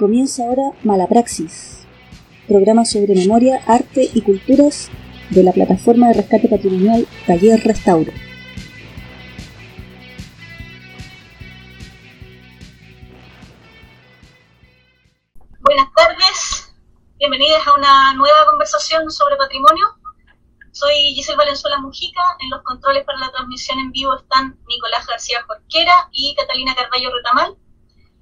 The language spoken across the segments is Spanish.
Comienza ahora Malapraxis, programa sobre memoria, arte y culturas de la plataforma de rescate patrimonial Taller Restauro. Buenas tardes, bienvenidos a una nueva conversación sobre patrimonio. Soy Giselle Valenzuela Mujica, en los controles para la transmisión en vivo están Nicolás García Jorquera y Catalina Carballo Retamal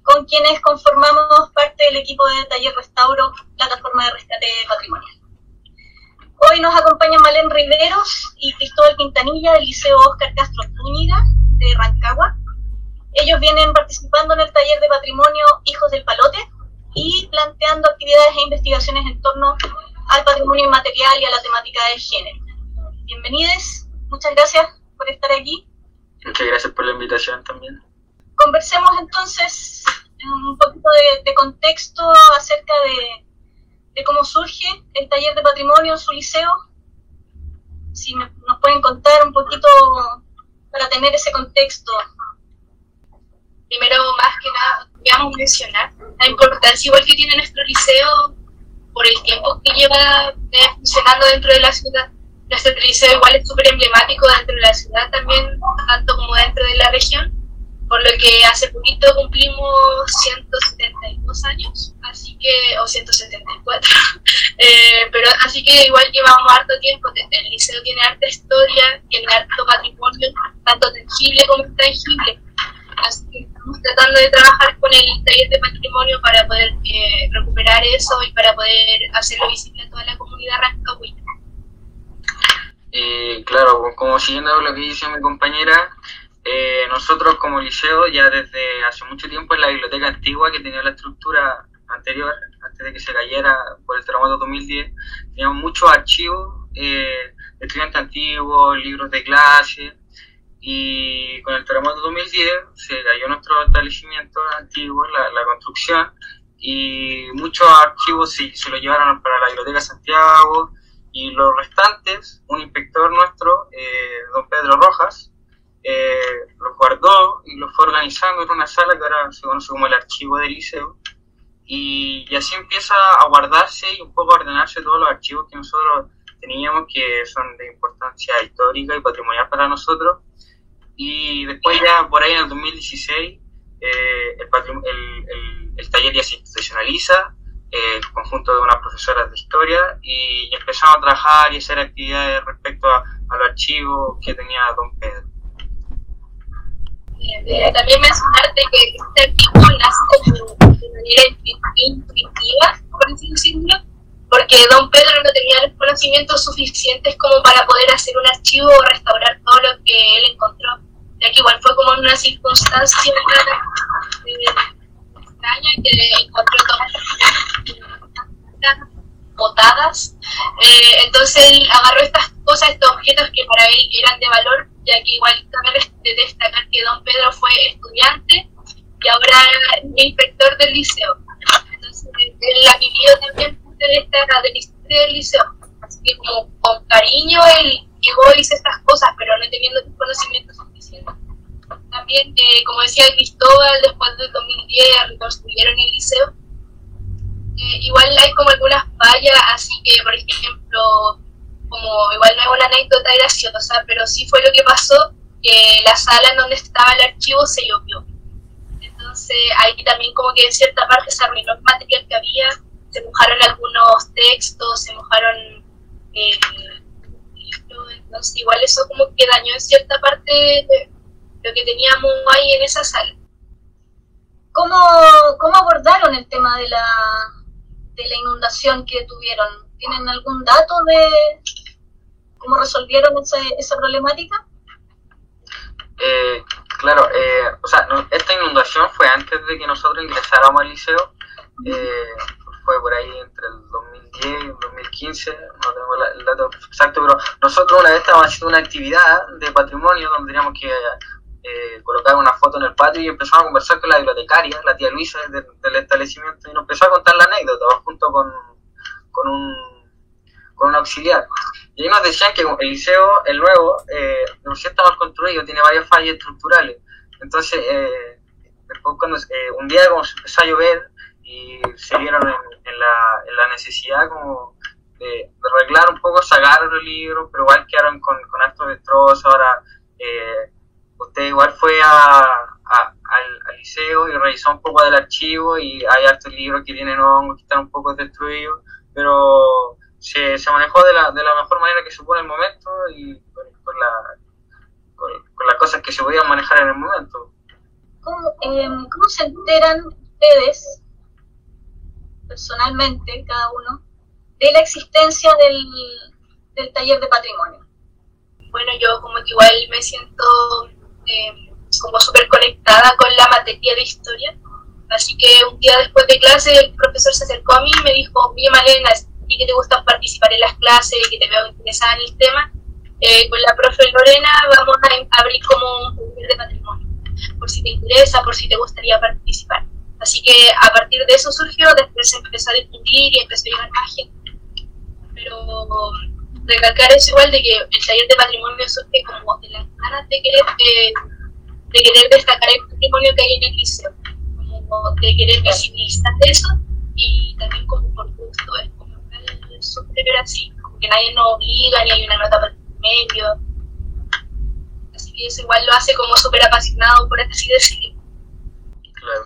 con quienes conformamos parte del equipo de Taller Restauro, plataforma de rescate patrimonial. Hoy nos acompañan Malén Riveros y Cristóbal Quintanilla del Liceo Oscar Castro Zúñiga de Rancagua. Ellos vienen participando en el taller de patrimonio Hijos del Palote y planteando actividades e investigaciones en torno al patrimonio inmaterial y a la temática de género. Bienvenidos, muchas gracias por estar aquí. Muchas gracias por la invitación también. Conversemos entonces un poquito de, contexto acerca de, cómo surge el taller de patrimonio en su liceo. Si nos pueden contar un poquito para tener ese contexto. Primero, más que nada, a mencionar la importancia igual que tiene nuestro liceo por el tiempo que lleva eh, funcionando dentro de la ciudad. Nuestro liceo igual es súper emblemático dentro de la ciudad también, tanto como dentro de la región por lo que hace poquito cumplimos 172 años, así que, o 174, eh, pero así que igual llevamos harto tiempo, el liceo tiene harta historia, tiene harto patrimonio, tanto tangible como intangible, así que estamos tratando de trabajar con el taller de patrimonio para poder eh, recuperar eso y para poder hacerlo visible a toda la comunidad rancagüina. Y claro, como siguiendo lo que dice mi compañera, eh, nosotros como liceo ya desde hace mucho tiempo en la biblioteca antigua que tenía la estructura anterior, antes de que se cayera por el terremoto 2010, teníamos muchos archivos eh, de estudiantes antiguos, libros de clase, y con el terremoto 2010 se cayó nuestro establecimiento antiguo, la, construcción, y muchos archivos se, se los llevaron para la biblioteca Santiago, y los restantes, un inspector nuestro, eh, don Pedro Rojas, eh, los guardó y los fue organizando en una sala que ahora se conoce como el archivo del liceo. Y, así empieza a guardarse y un poco a ordenarse todos los archivos que nosotros teníamos, que son de importancia histórica y patrimonial para nosotros. Y después ya por ahí en el 2016 eh, el, el, taller ya se institucionaliza, eh, conjunto de unas profesoras de historia, y, empezamos a trabajar y hacer actividades respecto a, a los archivos que tenía don Pedro. Eh, también mencionarte que este artículo nace de manera intuitiva, por así decirlo, porque don Pedro no tenía los conocimientos suficientes como para poder hacer un archivo o restaurar todo lo que él encontró, ya que igual fue como una circunstancia eh, extraña que encontró todas las botadas. Eh, entonces él agarró estas cosas, estos objetos que para él eran de valor, ya que igual de destacar que don Pedro fue estudiante y ahora es inspector del liceo. Entonces él ha vivido también de esta de historia del liceo. Así que como con cariño él llegó y hizo estas cosas, pero no teniendo conocimientos suficientes. También, eh, como decía Cristóbal, después del 2010 reconstruyeron el liceo. Eh, igual hay como algunas fallas, así que, por ejemplo, como igual no es una anécdota graciosa, pero sí fue lo que pasó, que la sala en donde estaba el archivo se llovió. Entonces ahí también como que en cierta parte se arruinó el material que había, se mojaron algunos textos, se mojaron eh, entonces igual eso como que dañó en cierta parte lo que teníamos ahí en esa sala. ¿Cómo, cómo abordaron el tema de la, de la inundación que tuvieron? ¿Tienen algún dato de cómo resolvieron esa, esa problemática? Eh, claro, eh, o sea, esta inundación fue antes de que nosotros ingresáramos al liceo, eh, fue por ahí entre el 2010 y el 2015, no tengo el dato exacto, pero nosotros una vez estábamos haciendo una actividad de patrimonio donde teníamos que colocar una foto en el patio y empezamos a conversar con la bibliotecaria, la tía Luisa del, del establecimiento, y nos empezó a contar la anécdota junto con con un, con un auxiliar. Y nos decían que el liceo, el nuevo, eh, no está mal construido, tiene varias fallas estructurales. Entonces, eh, después cuando, eh, un día como empezó a llover y se vieron en, la, en la, necesidad como de, arreglar un poco, sacar los libros, pero igual quedaron con, con actos destrozos. Ahora, eh, usted igual fue a, al, liceo y revisó un poco del archivo y hay altos libros que tienen hongos, que están un poco destruidos, pero se, se manejó de la, de la mejor que en el momento y con, la, con, las cosas que se podían manejar en el momento. ¿Cómo, em, ¿Cómo se enteran ustedes, personalmente, cada uno, de la existencia del, del taller de patrimonio? Bueno, yo como que igual me siento eh, como súper conectada con la materia de historia. Así que un día después de clase el profesor se acercó a mí y me dijo, oye Malena, y que te gusta participar en las clases, y que te veo interesada en el tema, eh, con la profe Lorena vamos a abrir como un taller de patrimonio, por si te interesa, por si te gustaría participar. Así que a partir de eso surgió, después se empezó a difundir y empezó a llegar más gente. Pero recalcar eso igual de que el taller de patrimonio surge como de las ganas de querer, eh, de querer destacar el patrimonio que hay en el liceo, como de querer visibilizar eso y también como por gusto, es súper así, como que nadie nos obliga ni hay una nota el medio. Así que eso igual lo hace como súper apasionado, por así decirlo. Claro.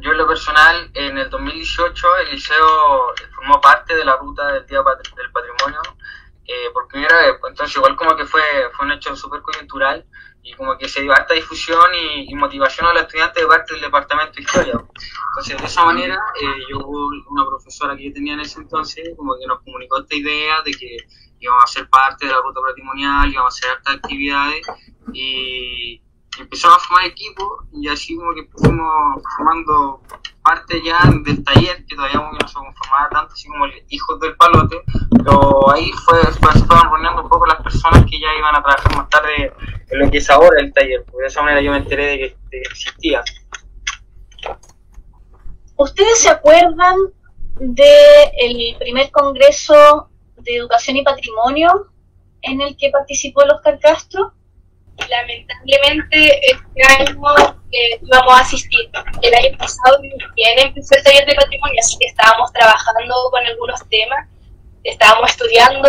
Yo en lo personal, en el 2018 el liceo formó parte de la ruta del Día del Patrimonio eh, por primera vez. Entonces igual como que fue, fue un hecho súper coyuntural y como que se dio harta difusión y, motivación a los estudiantes de parte del departamento de historia. Entonces de esa manera eh, yo una profesora que tenía en ese entonces como que nos comunicó esta idea de que íbamos a ser parte de la ruta patrimonial, íbamos a hacer hartas actividades y empezamos a formar equipo y así como que fuimos formando parte ya del taller, que todavía no se conformaba tanto, así como hijos del palote, pero ahí fue, se fueron reuniendo un poco las personas que ya iban a trabajar más tarde es ahora el taller, porque de esa manera yo me enteré de que, existía. ¿Ustedes se acuerdan del primer congreso de educación y patrimonio en el que participó el Oscar Castro? lamentablemente este año eh, íbamos a asistir. El año pasado bien empezó el taller de patrimonio, así que estábamos trabajando con algunos temas, estábamos estudiando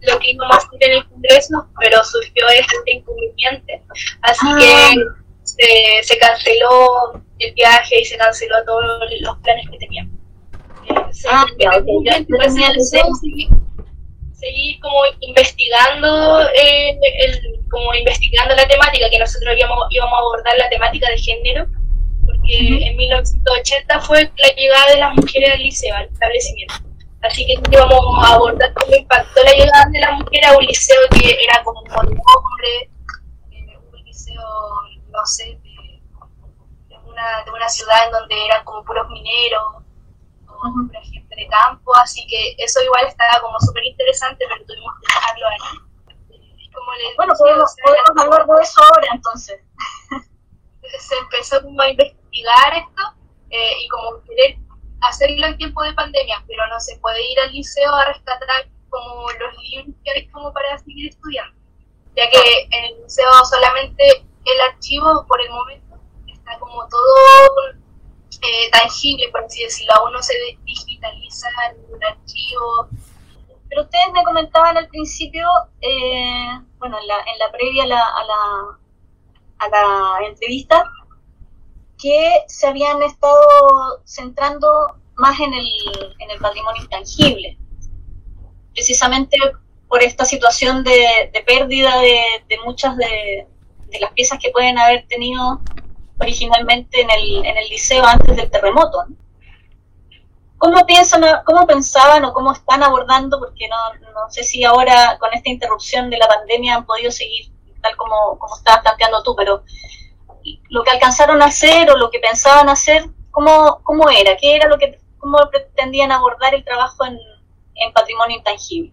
lo que íbamos a hacer en el Congreso, pero surgió este inconveniente, así ah. que se, canceló el viaje y se canceló todos los planes que teníamos. Eh, ah, seguir como investigando eh, el, como investigando la temática que nosotros íbamos, íbamos a abordar la temática de género porque en 1980 fue la llegada de las mujeres al liceo al establecimiento así que íbamos a abordar cómo impactó la llegada de las mujeres a un liceo que era como un hombre eh, un liceo no sé de, una, de una ciudad en donde eran como puros mineros o pura gente de campo, así que eso igual estaba como súper interesante, pero tuvimos que dejarlo ahí. bueno, podemos, hablar de eso ahora entonces. Se empezó como a investigar esto eh, y como querer hacerlo en tiempo de pandemia, pero no se puede ir al liceo a rescatar como los libros que hay como para seguir estudiando, ya que en el liceo solamente el archivo por el momento está como todo eh, tangible, por así decirlo, aún no se digitaliza un archivo. Pero ustedes me comentaban al principio, eh, bueno, en la, en la previa a la, a, la, a la entrevista, que se habían estado centrando más en el, en el patrimonio intangible, precisamente por esta situación de, de pérdida de, de muchas de, de, las piezas que pueden haber tenido originalmente en el, en el liceo antes del terremoto. ¿Cómo, piensan, ¿Cómo pensaban o cómo están abordando? Porque no, no sé si ahora con esta interrupción de la pandemia han podido seguir tal como, como estabas planteando tú, pero lo que alcanzaron a hacer o lo que pensaban hacer, ¿cómo, cómo era? ¿Qué era lo que, cómo pretendían abordar el trabajo en, en patrimonio intangible?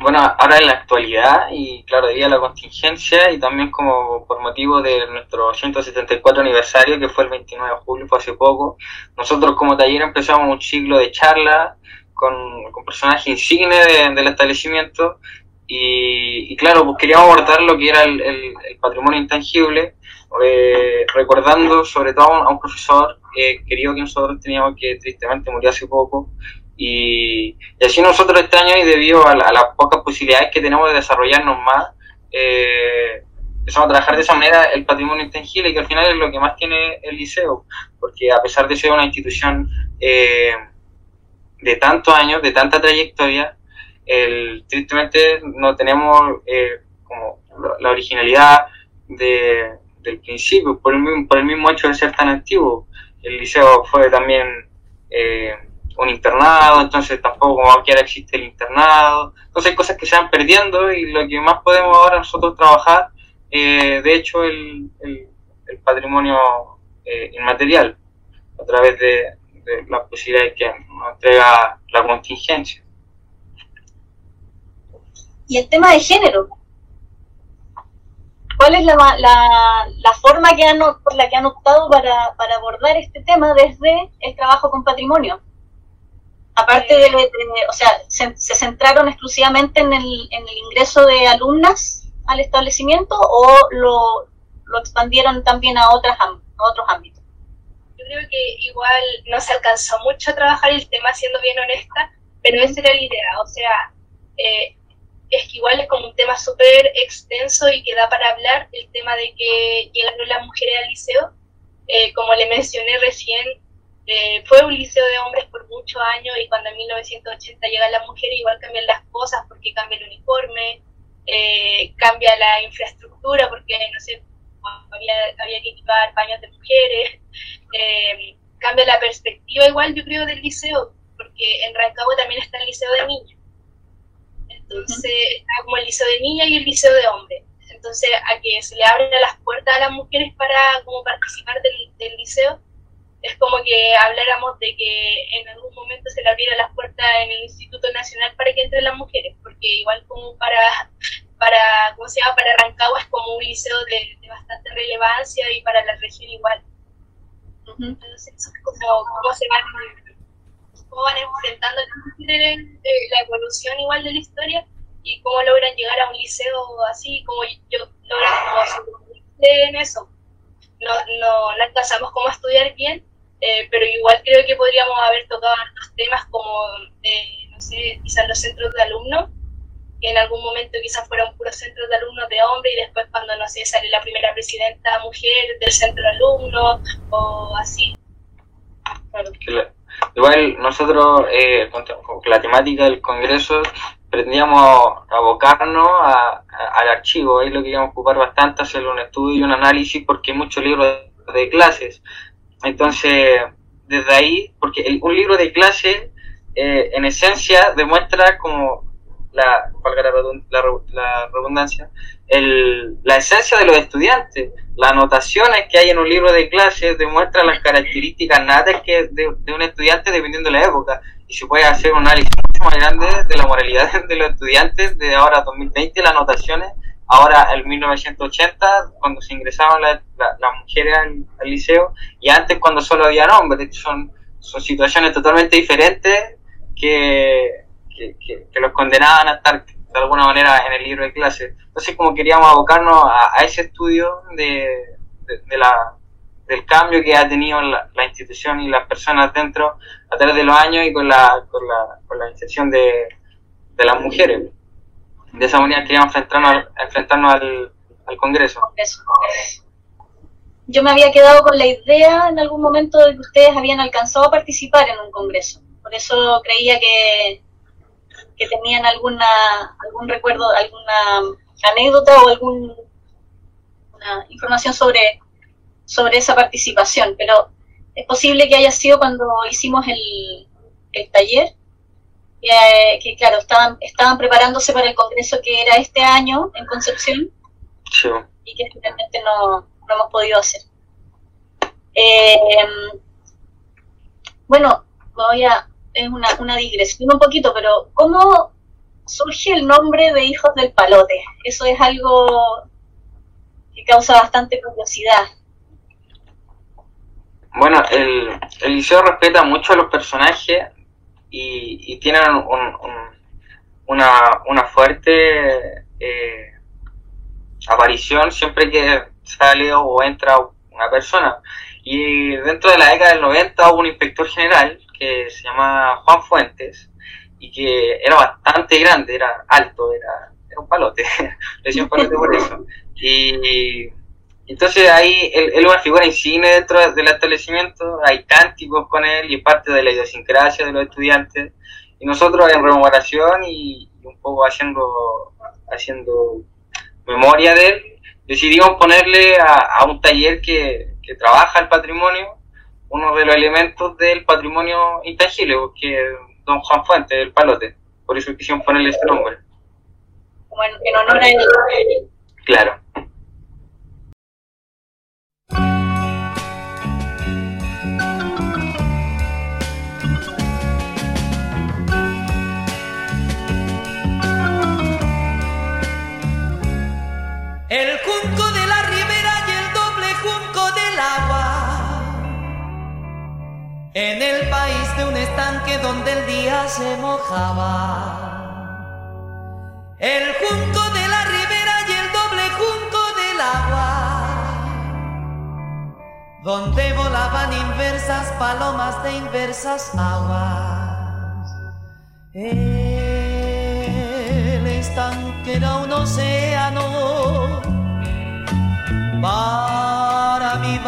bueno, ahora en la actualidad y claro, debido a la contingencia y también como por motivo de nuestro 174 aniversario que fue el 29 de julio, fue hace poco, nosotros como taller empezamos un ciclo de charlas con, con personajes insignes del establecimiento y, claro, pues queríamos abordar lo que era el, el, patrimonio intangible, eh, recordando sobre todo a un, profesor eh, querido que nosotros teníamos que tristemente murió hace poco. Y, así nosotros este año, y debido a, las pocas posibilidades que tenemos de desarrollarnos más, eh, empezamos a trabajar de esa manera el patrimonio intangible, que al final es lo que más tiene el liceo, porque a pesar de ser una institución eh, de tantos años, de tanta trayectoria, el, tristemente no tenemos eh, como la originalidad de, del principio, por el, mismo, por el mismo hecho de ser tan antiguo. El liceo fue también eh, un internado, entonces tampoco como ahora existe el internado. Entonces hay cosas que se van perdiendo y lo que más podemos ahora nosotros trabajar, eh, de hecho, el, el, patrimonio eh, inmaterial, a través de, de las posibilidades que nos entrega la contingencia. Y el tema de género, ¿Cuál es la, la, forma que han, por la que han optado para, para, abordar este tema desde el trabajo con patrimonio? Aparte de, o sea, se, centraron exclusivamente en el, en el ingreso de alumnas al establecimiento o lo, lo expandieron también a, otras, a otros ámbitos? Yo creo que igual no se alcanzó mucho a trabajar el tema, siendo bien honesta, pero esa era la idea, o sea, eh, es que igual es como un tema súper extenso y que da para hablar, el tema de que llegaron las mujeres al liceo. Eh, como le mencioné recién, eh, fue un liceo de hombres por muchos años y cuando en 1980 llegan las mujeres igual cambian las cosas porque cambia el uniforme, eh, cambia la infraestructura porque, no sé, había, había que equipar baños de mujeres, cambia la perspectiva igual yo creo del liceo, porque en Rancagua también está el liceo de niños entonces está como el liceo de niñas y el liceo de hombres. Entonces, a que se le abren las puertas a las mujeres para como participar del, liceo, es como que habláramos de que en algún momento se le abriera las puertas en el Instituto Nacional para que entren las mujeres, porque igual como para, para ¿cómo se llama? Para Rancagua es como un liceo de, bastante relevancia y para la región igual. Entonces, eso es como cómo se van cómo van enfrentando la evolución igual de la historia y cómo logran llegar a un liceo así, como yo logran como en eso. No, no, no alcanzamos como a estudiar bien, eh, pero igual creo que podríamos haber tocado otros temas como, eh, no sé, quizás los centros de alumnos, que en algún momento quizás fueron puros centros de alumnos de hombre y después cuando, no sé, sale la primera presidenta mujer del centro de alumnos o así. Claro. Igual nosotros, eh, con, la temática del Congreso, pretendíamos abocarnos al archivo, ahí lo queríamos ocupar bastante, hacer un estudio y un análisis, porque hay muchos libros de, clases. Entonces, desde ahí, porque un libro de clase, eh, en esencia, demuestra como la, la, redundancia, el, la esencia de los estudiantes. Las anotaciones que hay en un libro de clase demuestran las características natas que de, un estudiante dependiendo de la época. Y se puede hacer un análisis mucho más grande de la moralidad de los estudiantes de ahora 2020, las anotaciones, ahora en 1980, cuando se ingresaban las mujeres al, liceo, y antes cuando solo había hombres. Son, son situaciones totalmente diferentes que que, los condenaban a estar de alguna manera en el libro de clase. Entonces, como queríamos abocarnos a, ese estudio de, la, del cambio que ha tenido la, institución y las personas dentro a través de los años y con la, con la, con la inserción de, de las mujeres. De esa manera queríamos enfrentarnos, enfrentarnos al, al Congreso. Yo me había quedado con la idea en algún momento de que ustedes habían alcanzado a participar en un Congreso. Por eso creía que, que tenían alguna algún recuerdo, alguna anécdota o alguna información sobre, sobre esa participación, pero es posible que haya sido cuando hicimos el, el taller, que, claro, estaban, estaban preparándose para el congreso que era este año en Concepción y que finalmente no, no hemos podido hacer. Eh, bueno, voy a, es una, una digresión un poquito, pero ¿cómo surge el nombre de Hijos del Palote? Eso es algo que causa bastante curiosidad. Bueno, el, el liceo respeta mucho a los personajes y, y tienen una, una fuerte eh, aparición siempre que sale o entra una persona. Y dentro de la década del 90 hubo un inspector general que se llama Juan Fuentes y que era bastante grande, era alto, era, era un palote, le decía un palote por eso. Y entonces ahí él, es una figura insigne dentro del establecimiento, hay cánticos con él y parte de la idiosincrasia de los estudiantes. Y nosotros en rememoración y, un poco haciendo, haciendo memoria de él, decidimos ponerle a, un taller que, que, trabaja el patrimonio, uno de los elementos del patrimonio intangible, que es don Juan Fuentes, el palote. Por eso quisimos ponerle este nombre. Como en honor a él. Claro. En el país de un estanque donde el día se mojaba. El junco de la ribera y el doble junco del agua. Donde volaban inversas palomas de inversas aguas. El estanque era un océano para mi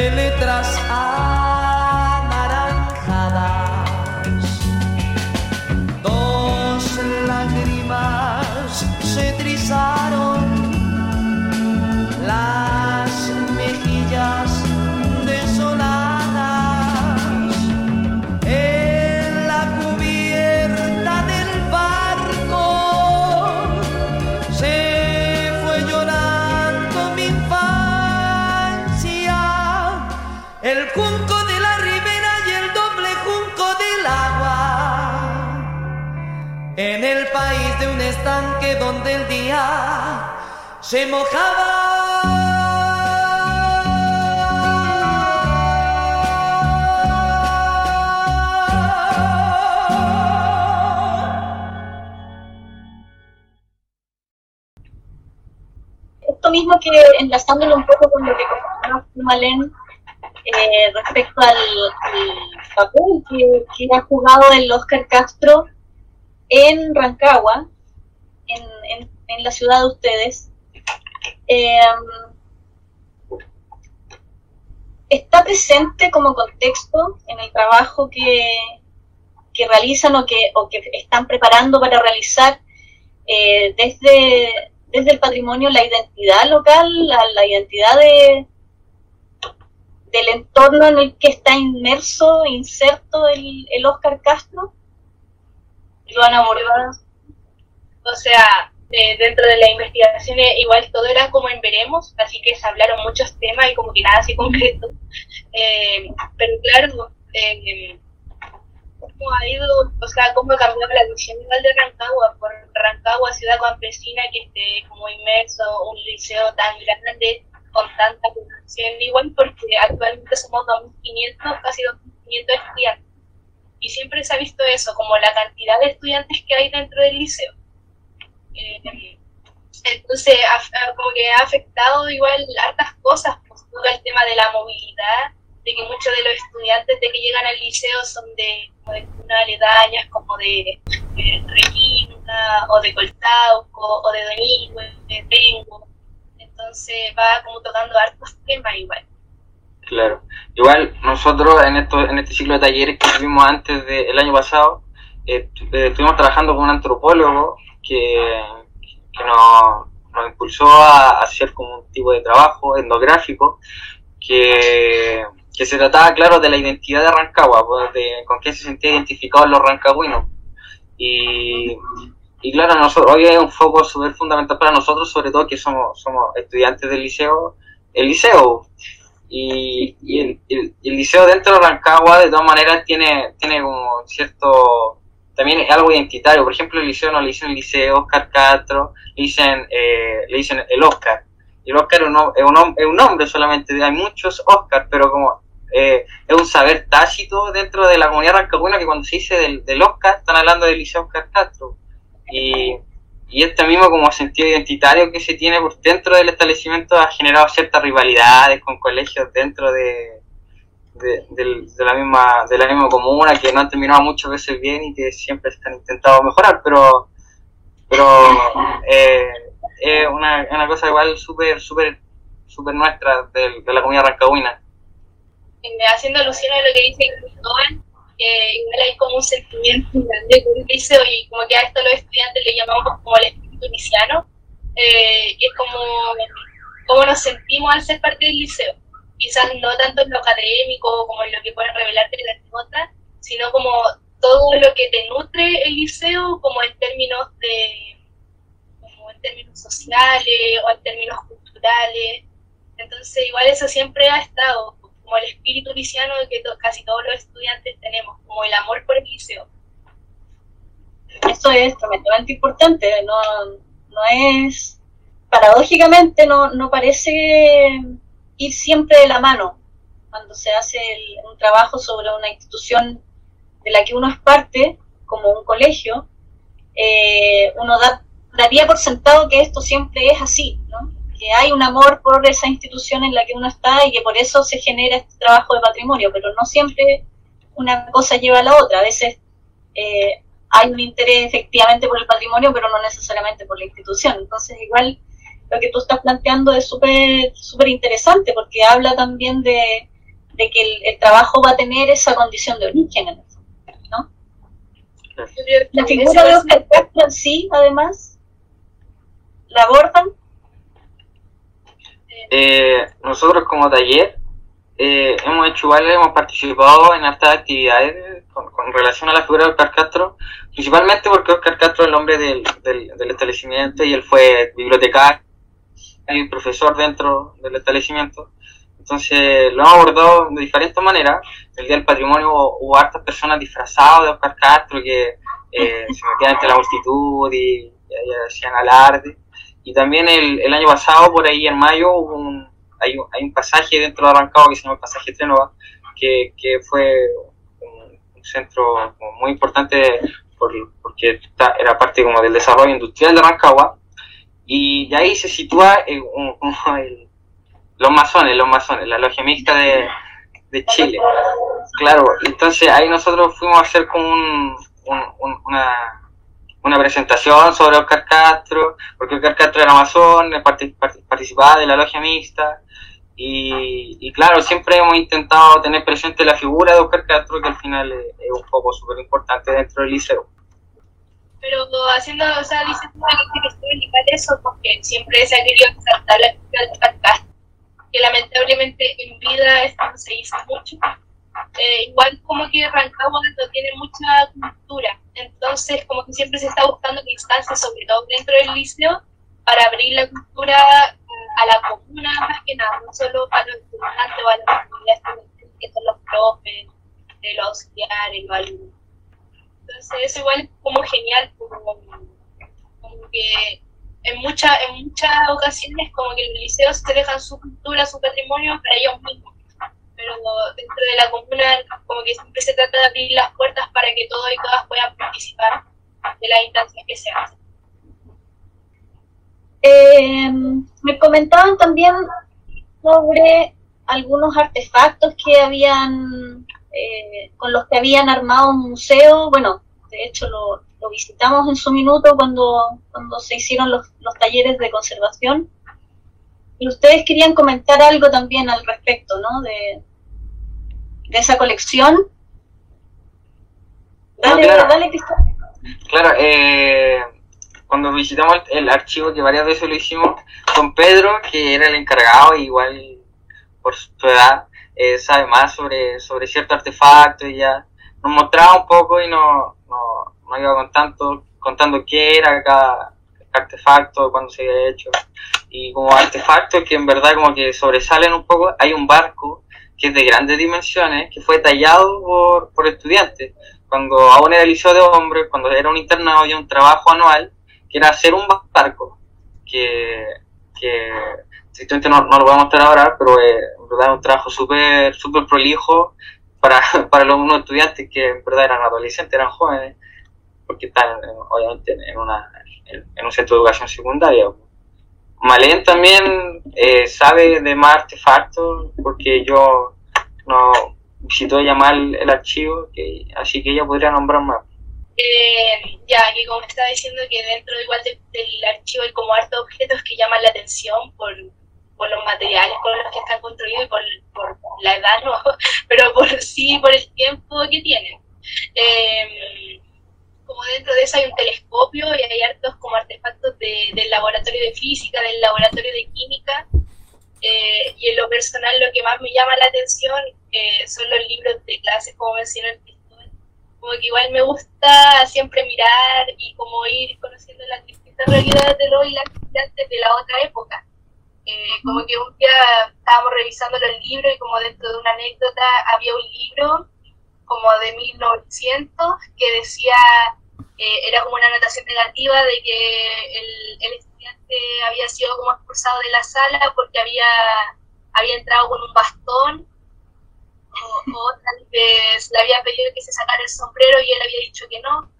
de letras anaranjadas. Donde el día se mojaba. Esto mismo que enlazándolo un poco con lo que comentaba Malén eh, respecto al, al papel que, que ha jugado el Oscar Castro en Rancagua, en, en, la ciudad de ustedes, eh, está presente como contexto en el trabajo que, que realizan o que, o que están preparando para realizar eh, desde, desde el patrimonio la identidad local, la, la identidad de, del entorno en el que está inmerso, inserto el, el Oscar Castro. Lo han abordado. O sea, eh, dentro de las investigaciones igual todo era como en veremos, así que se hablaron muchos temas y como que nada así concreto. Eh, pero claro, eh, cómo ha ido, o sea, cómo ha cambiado la visión igual de Rancagua, por Rancagua, ciudad campesina que esté como inmerso, un liceo tan grande, con tanta población, igual porque actualmente somos 2.500, casi 500 estudiantes. Y siempre se ha visto eso, como la cantidad de estudiantes que hay dentro del liceo. Eh, entonces, como que ha afectado igual hartas cosas, pues el tema de la movilidad, de que muchos de los estudiantes de que llegan al liceo son de, como de aledañas, como de, de Requinta, o de Coltauco, o de Domingo, de Tengo. Entonces va como tocando hartos temas igual. Claro. Igual nosotros en, esto, en este ciclo de talleres que tuvimos antes del año pasado, eh, eh, estuvimos trabajando con un antropólogo que, que nos, nos, impulsó a hacer como un tipo de trabajo etnográfico que, que se trataba, claro, de la identidad de Rancagua, pues, de, con quién se sentía identificados los rancagüinos. Y, y claro, nosotros, hoy es un foco súper fundamental para nosotros, sobre todo que somos, somos estudiantes del liceo, el liceo. Y, y el, el, el, liceo dentro de Rancagua, de todas maneras, tiene, tiene como cierto, también es algo identitario. Por ejemplo, el liceo no le dicen el liceo Oscar Castro, le dicen, eh, le dicen el Oscar. Y el Oscar es un, es un, es un nombre solamente, hay muchos Oscar, pero como eh, es un saber tácito dentro de la comunidad rancagüina que cuando se dice del, del Oscar, están hablando del liceo Oscar Castro y, y este mismo como sentido identitario que se tiene por dentro del establecimiento ha generado ciertas rivalidades con colegios dentro de, de, de, de, la misma de la misma comuna que no han terminado muchas veces bien y que siempre se han intentado mejorar pero pero eh, es una, una cosa igual súper súper súper nuestra de, de la comunidad rancagüina haciendo alusión a lo que dice Cristóbal que igual hay como un sentimiento grande el liceo y como que a esto los estudiantes le llamamos como el espíritu liciano, eh, que es como cómo nos sentimos al ser parte del liceo. Quizás no tanto en lo académico como en lo que pueden revelarte las notas, sino como todo lo que te nutre el liceo, como en términos de como en términos sociales o en términos culturales. Entonces, igual eso siempre ha estado como el espíritu liciano que casi todos los estudiantes tenemos, como el amor por el liceo. Eso es tremendamente importante, no, no es, paradójicamente no, no parece ir siempre de la mano cuando se hace el, un trabajo sobre una institución de la que uno es parte, como un colegio, eh, uno da, daría por sentado que esto siempre es así, que hay un amor por esa institución en la que uno está y que por eso se genera este trabajo de patrimonio, pero no siempre una cosa lleva a la otra. A veces eh, hay un interés efectivamente por el patrimonio, pero no necesariamente por la institución. Entonces, igual lo que tú estás planteando es súper súper interesante porque habla también de, de que el, el, trabajo va a tener esa condición de origen en el ¿no? La figura de Oscar Castro en sí, además, la abordan eh, nosotros como taller eh, hemos hecho igual, hemos participado en estas actividades con, con, relación a la figura de Oscar Castro, principalmente porque Oscar Castro es el nombre del, del, del establecimiento y él fue bibliotecario y profesor dentro del establecimiento. Entonces lo hemos abordado de diferentes maneras. El Día del Patrimonio hubo, hubo hartas personas disfrazadas de Oscar Castro que eh, se metían entre la multitud y, y hacían alarde. Y también el, el, año pasado, por ahí en mayo, hubo un, hay, un, hay un pasaje dentro de Arrancado que se llama el pasaje Trénova, que, que fue un, un centro muy importante por, porque era parte como del desarrollo industrial de Rancagua. Y de ahí se sitúa los masones, los masones, la logia mixta de, Chile. Claro, entonces ahí nosotros fuimos a hacer como un, un, una una presentación sobre Oscar Castro, porque Oscar Castro era masón, participaba de la logia mixta, y, y, claro, siempre hemos intentado tener presente la figura de Oscar Castro, que al final es, es un poco súper importante dentro del liceo. Pero haciendo, o sea, dices que estoy indicar eso porque siempre se ha querido exaltar la figura de Oscar Castro, que lamentablemente en vida esto no se hizo mucho. Eh, igual como que Rancagua no tiene mucha cultura, entonces como que siempre se está buscando instancias, sobre todo dentro del liceo, para abrir la cultura a la comuna más que nada, no solo a los estudiantes o a las comunidades que son los profes, los auxiliares, los alumnos. Entonces eso igual como genial, como, que en, mucha, en muchas ocasiones como que los liceos se dejan su cultura, su patrimonio para ellos mismos pero dentro de la comuna como que siempre se trata de abrir las puertas para que todos y todas puedan participar de las instancias que se hacen. Eh, me comentaban también sobre algunos artefactos que habían, eh, con los que habían armado un museo. Bueno, de hecho lo, lo visitamos en su minuto cuando, cuando se hicieron los, los talleres de conservación. Y ustedes querían comentar algo también al respecto, ¿no? De, de esa colección. Dale, claro. dale, Cristóbal. Claro, eh, cuando visitamos el, el archivo, que varias veces lo hicimos, con Pedro, que era el encargado, igual por su edad, eh, sabe más sobre, sobre cierto artefacto y ya nos mostraba un poco y no, no, no iba contando, contando qué era cada artefacto, cuándo se había hecho. Y como artefactos que en verdad como que sobresalen un poco, hay un barco que es de grandes dimensiones, que fue tallado por, por estudiantes. Cuando aún era liceo de hombres, cuando era un internado, había un trabajo anual que era hacer un barco, que, que no, no lo voy a mostrar ahora, pero eh, es un trabajo súper súper prolijo para, para los unos estudiantes que en verdad eran adolescentes, eran jóvenes, porque están eh, obviamente en, una, en, un centro de educación secundaria. Malén también eh, sabe de más artefactos, porque yo no visitó ella más el, archivo, así que ella podría nombrar más. Eh, ya, que como estaba diciendo que dentro igual de- del archivo hay como hartos objetos que llaman la atención por, por los materiales con los que están construidos y por, la edad, no, pero por sí, por el tiempo que tienen. Eh, como dentro de eso hay un telescopio y hay hartos como artefactos de- del laboratorio de física, del laboratorio de química. Eh, y en lo personal lo que más me llama la atención eh, son los libros de clases, como mencionó el Cristóbal como que igual me gusta siempre mirar y como ir conociendo las distintas realidades de los y las de la otra época. Como que un día estábamos revisando los libros y como dentro de una anécdota había un libro como de 1900 que decía, eh, era como una anotación negativa de que el, estudiante había sido como expulsado de la sala porque había, había entrado con un bastón o tal vez le había pedido que se sacara el sombrero y él había dicho que no.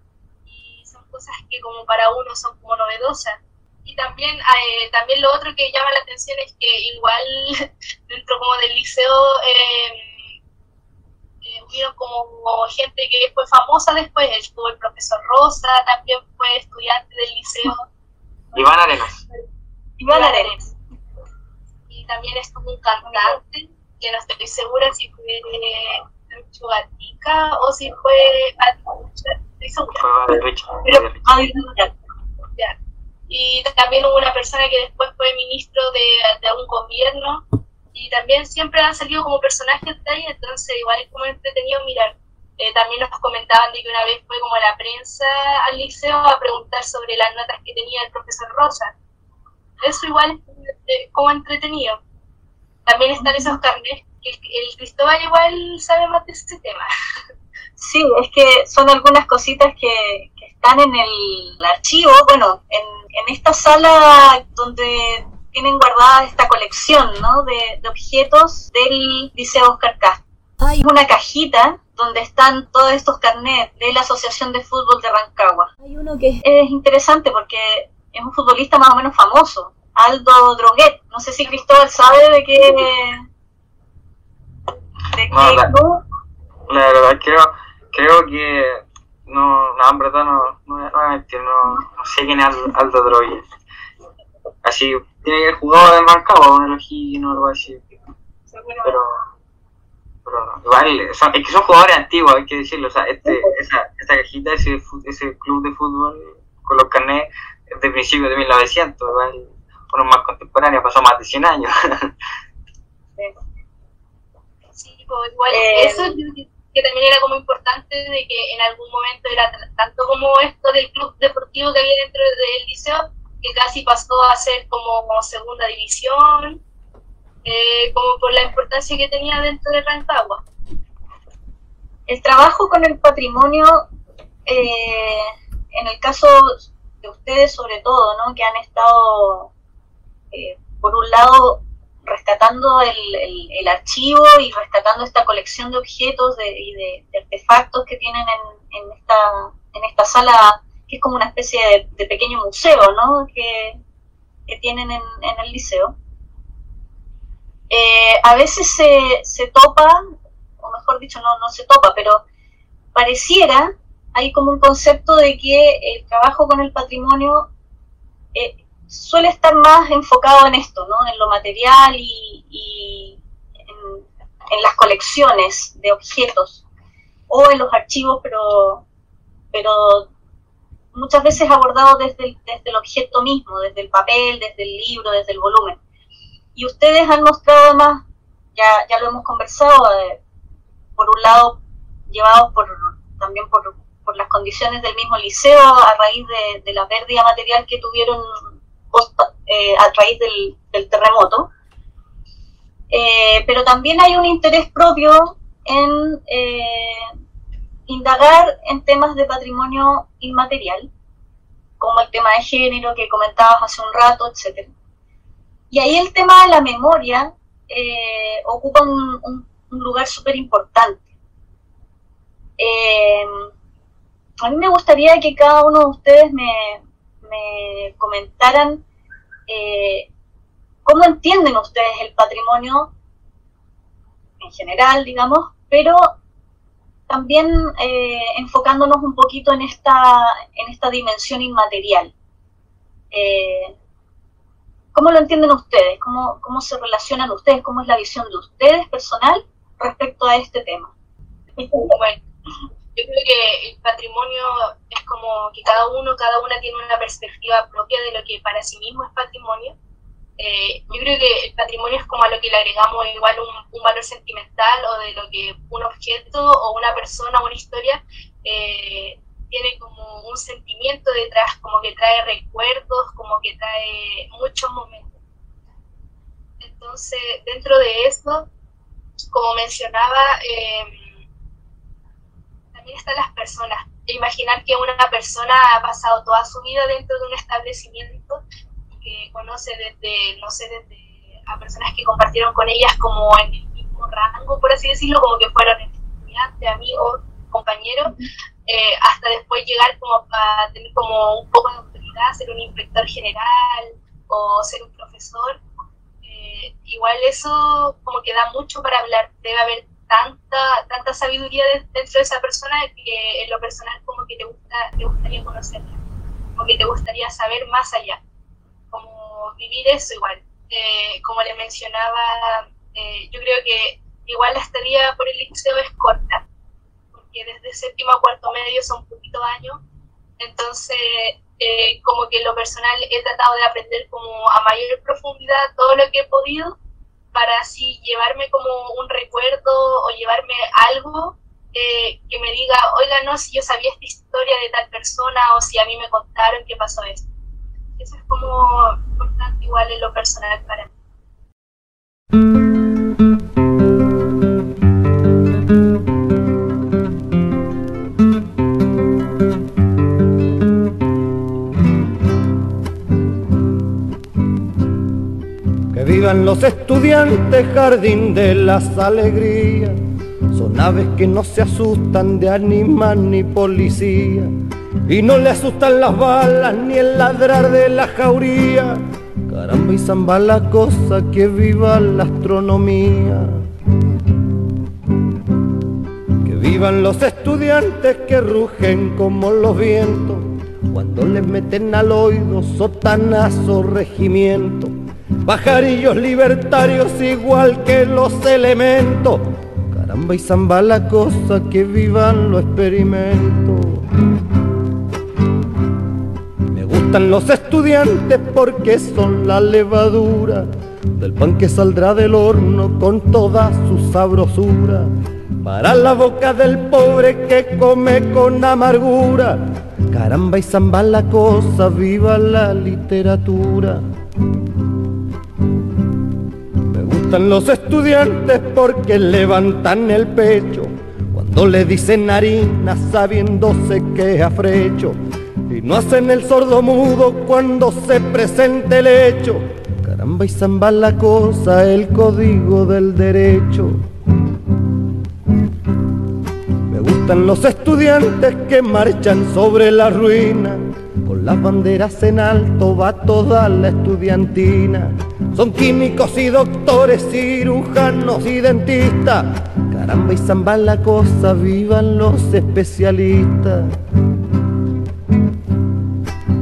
Y son cosas que como para uno son como novedosas. Y también, eh, también lo otro que llama la atención es que igual dentro como del liceo eh, eh, hubieron como gente que fue famosa después, estuvo el profesor Rosa, también fue estudiante del liceo. Iván Arenas. Iván Arenas. Y también estuvo un cantante, que no estoy segura si fue Lucho Gatica o si fue estoy segura. Fue Richard. Pero- de Richard. Ah, Iván. Ya. Y también hubo una persona que después fue ministro de, de un gobierno y también siempre han salido como personajes de ahí, entonces igual es como entretenido mirar. Eh, también nos comentaban de que una vez fue como la prensa al liceo a preguntar sobre las notas que tenía el profesor Rosa. Eso igual eh, como entretenido. También están esos carnets, que el, Cristóbal igual sabe más de ese tema. Sí, es que son algunas cositas que, que están en el archivo, bueno, en, en esta sala donde tienen guardada esta colección ¿no? de, de objetos del Liceo Oscar Castro. Hay una cajita donde están todos estos carnets de la Asociación de Fútbol de Rancagua. Hay uno que es interesante porque es un futbolista más o menos famoso, Aldo Droguet. No sé si Cristóbal sabe de qué... De qué No, la-. La verdad creo, creo que no, no, en verdad no, no, no, no, no sé quién es Al- Aldo Droguet. Así, tiene que haber jugado de marcado, no elegí, no lo voy a decir. Pero, pero no. igual, son, es que son jugadores antiguos, hay que decirlo. O sea, este, esa, esta cajita, ese, ese club de fútbol con los carnets es de principios de 1900, igual, uno más contemporáneo, pasó más de 100 años. Sí, pues igual Eh, eso yo que, también era como importante de que en algún momento era tanto como esto del club deportivo que había dentro del liceo, que casi pasó a ser como segunda división, eh, como por la importancia que tenía dentro de Rancagua. el trabajo con el patrimonio, eh, en el caso de ustedes sobre todo, ¿no? que han estado, eh, por un lado, rescatando el, archivo y rescatando esta colección de objetos y de, artefactos que tienen en, esta, en esta sala, que es como una especie de, pequeño museo, ¿no? Que, tienen en, el liceo. Eh, a veces se, se topa, o mejor dicho, no, no se topa, pero pareciera, hay como un concepto de que el trabajo con el patrimonio eh, suele estar más enfocado en esto, ¿no? En lo material y, en, las colecciones de objetos o en los archivos, pero, pero muchas veces abordado desde el, desde el objeto mismo, desde el papel, desde el libro, desde el volumen. Y ustedes han mostrado además, ya, ya lo hemos conversado, eh, por un lado, llevados por, también por, por, las condiciones del mismo liceo, a raíz de, de la pérdida material que tuvieron eh, a raíz del, terremoto. Eh, pero también hay un interés propio en eh, indagar en temas de patrimonio inmaterial, como el tema de género que comentabas hace un rato, etc. Y ahí el tema de la memoria ocupa un, lugar súper importante. a mí me gustaría que cada uno de ustedes me, me comentaran eh, cómo entienden ustedes el patrimonio en general, digamos, pero también eh, enfocándonos un poquito en esta, en esta dimensión inmaterial. Eh, ¿Cómo lo entienden ustedes? ¿Cómo, ¿Cómo se relacionan ustedes? ¿Cómo es la visión de ustedes personal respecto a este tema? Bueno, yo creo que el patrimonio es como que cada uno, cada una tiene una perspectiva propia de lo que para sí mismo es patrimonio. Eh, yo creo que el patrimonio es como a lo que le agregamos igual un, valor sentimental o de lo que un objeto o una persona o una historia eh, tiene como un sentimiento detrás, como que trae recuerdos, como que trae muchos momentos. Entonces, dentro de eso, como mencionaba, eh, también están las personas. Imaginar que una persona ha pasado toda su vida dentro de un establecimiento que conoce desde, no sé, desde a personas que compartieron con ellas como en el mismo rango, por así decirlo, como que fueron estudiantes, amigos, compañeros, eh, hasta después llegar como a tener como un poco de autoridad, ser un inspector general o ser un profesor. Eh, igual eso como que da mucho para hablar, debe haber tanta, tanta sabiduría dentro de esa persona que en lo personal como que te, gusta, te gustaría conocerla, como que te gustaría saber más allá, como vivir eso igual. Eh, como le mencionaba, eh, yo creo que igual la estadía por el liceo es corta, porque desde séptimo a cuarto medio son poquitos años, entonces eh, como que en lo personal he tratado de aprender como a mayor profundidad todo lo que he podido para así llevarme como un recuerdo o llevarme algo eh, que me diga, oiga, no, si yo sabía esta historia de tal persona o si a mí me contaron qué pasó esto. Eso es como importante igual en lo personal para mí. Vivan los estudiantes, jardín de las alegrías. Son aves que no se asustan de animal ni policía. Y no le asustan las balas ni el ladrar de la jauría. Caramba y zamba la cosa que viva la astronomía. Que vivan los estudiantes que rugen como los vientos. Cuando les meten al oído sotanazo regimiento pajarillos libertarios igual que los elementos. Caramba y zamba la cosa que vivan los experimentos. Me gustan los estudiantes porque son la levadura del pan que saldrá del horno con toda su sabrosura. Para la boca del pobre que come con amargura. Caramba y zamba la cosa, viva la literatura. Los estudiantes porque levantan el pecho cuando le dicen harina sabiéndose que es afrecho y no hacen el sordo mudo cuando se presente el hecho. Caramba y zamba la cosa, el código del derecho. Me gustan los estudiantes que marchan sobre la ruina. Con las banderas en alto va toda la estudiantina. Son químicos y doctores, cirujanos y dentistas. Caramba y zamba la cosa, vivan los especialistas.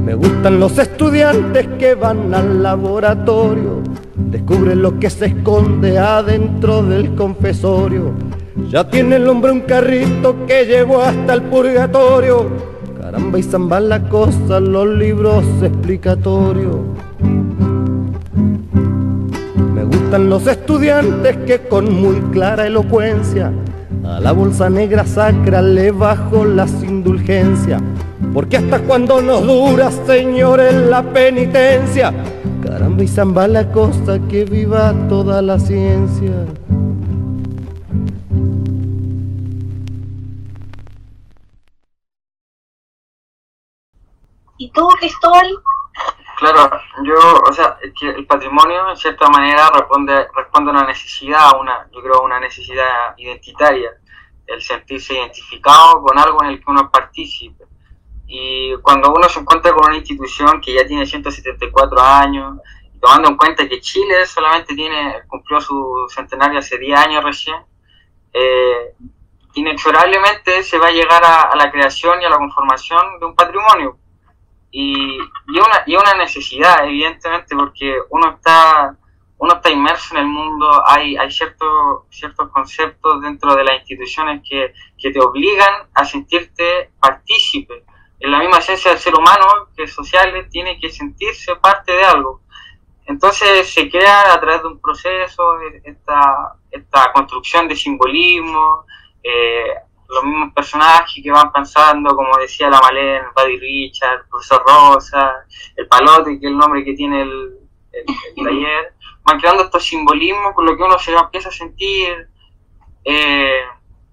Me gustan los estudiantes que van al laboratorio, descubren lo que se esconde adentro del confesorio. Ya tiene el hombre un carrito que llevó hasta el purgatorio. Caramba y zamba la cosa, los libros explicatorios. Gustan los estudiantes que con muy clara elocuencia a la bolsa negra sacra le bajo las indulgencias. Porque hasta cuando nos dura, señores, la penitencia. Caramba y zamba la cosa que viva toda la ciencia. ¿Y tú, Cristóbal? Claro, yo, o sea, que el patrimonio en cierta manera responde, responde a una necesidad, una, yo creo una necesidad identitaria, el sentirse identificado con algo en el que uno participe. Y cuando uno se encuentra con una institución que ya tiene 174 años, tomando en cuenta que Chile solamente tiene cumplió su centenario hace 10 años recién, eh, inexorablemente se va a llegar a, la creación y a la conformación de un patrimonio. Y, y, una, y una necesidad, evidentemente, porque uno está, uno está inmerso en el mundo, hay, hay ciertos, ciertos conceptos dentro de las instituciones que, que te obligan a sentirte partícipe. En la misma esencia del ser humano, que es social, tiene que sentirse parte de algo. Entonces se crea a través de un proceso esta, esta construcción de simbolismo, eh, los mismos personajes que van pensando, como decía la Malén, Buddy Richard, profesor Rosa, el Palote, que es el nombre que tiene el, el, el taller, van creando estos simbolismos con lo que uno se empieza a sentir eh,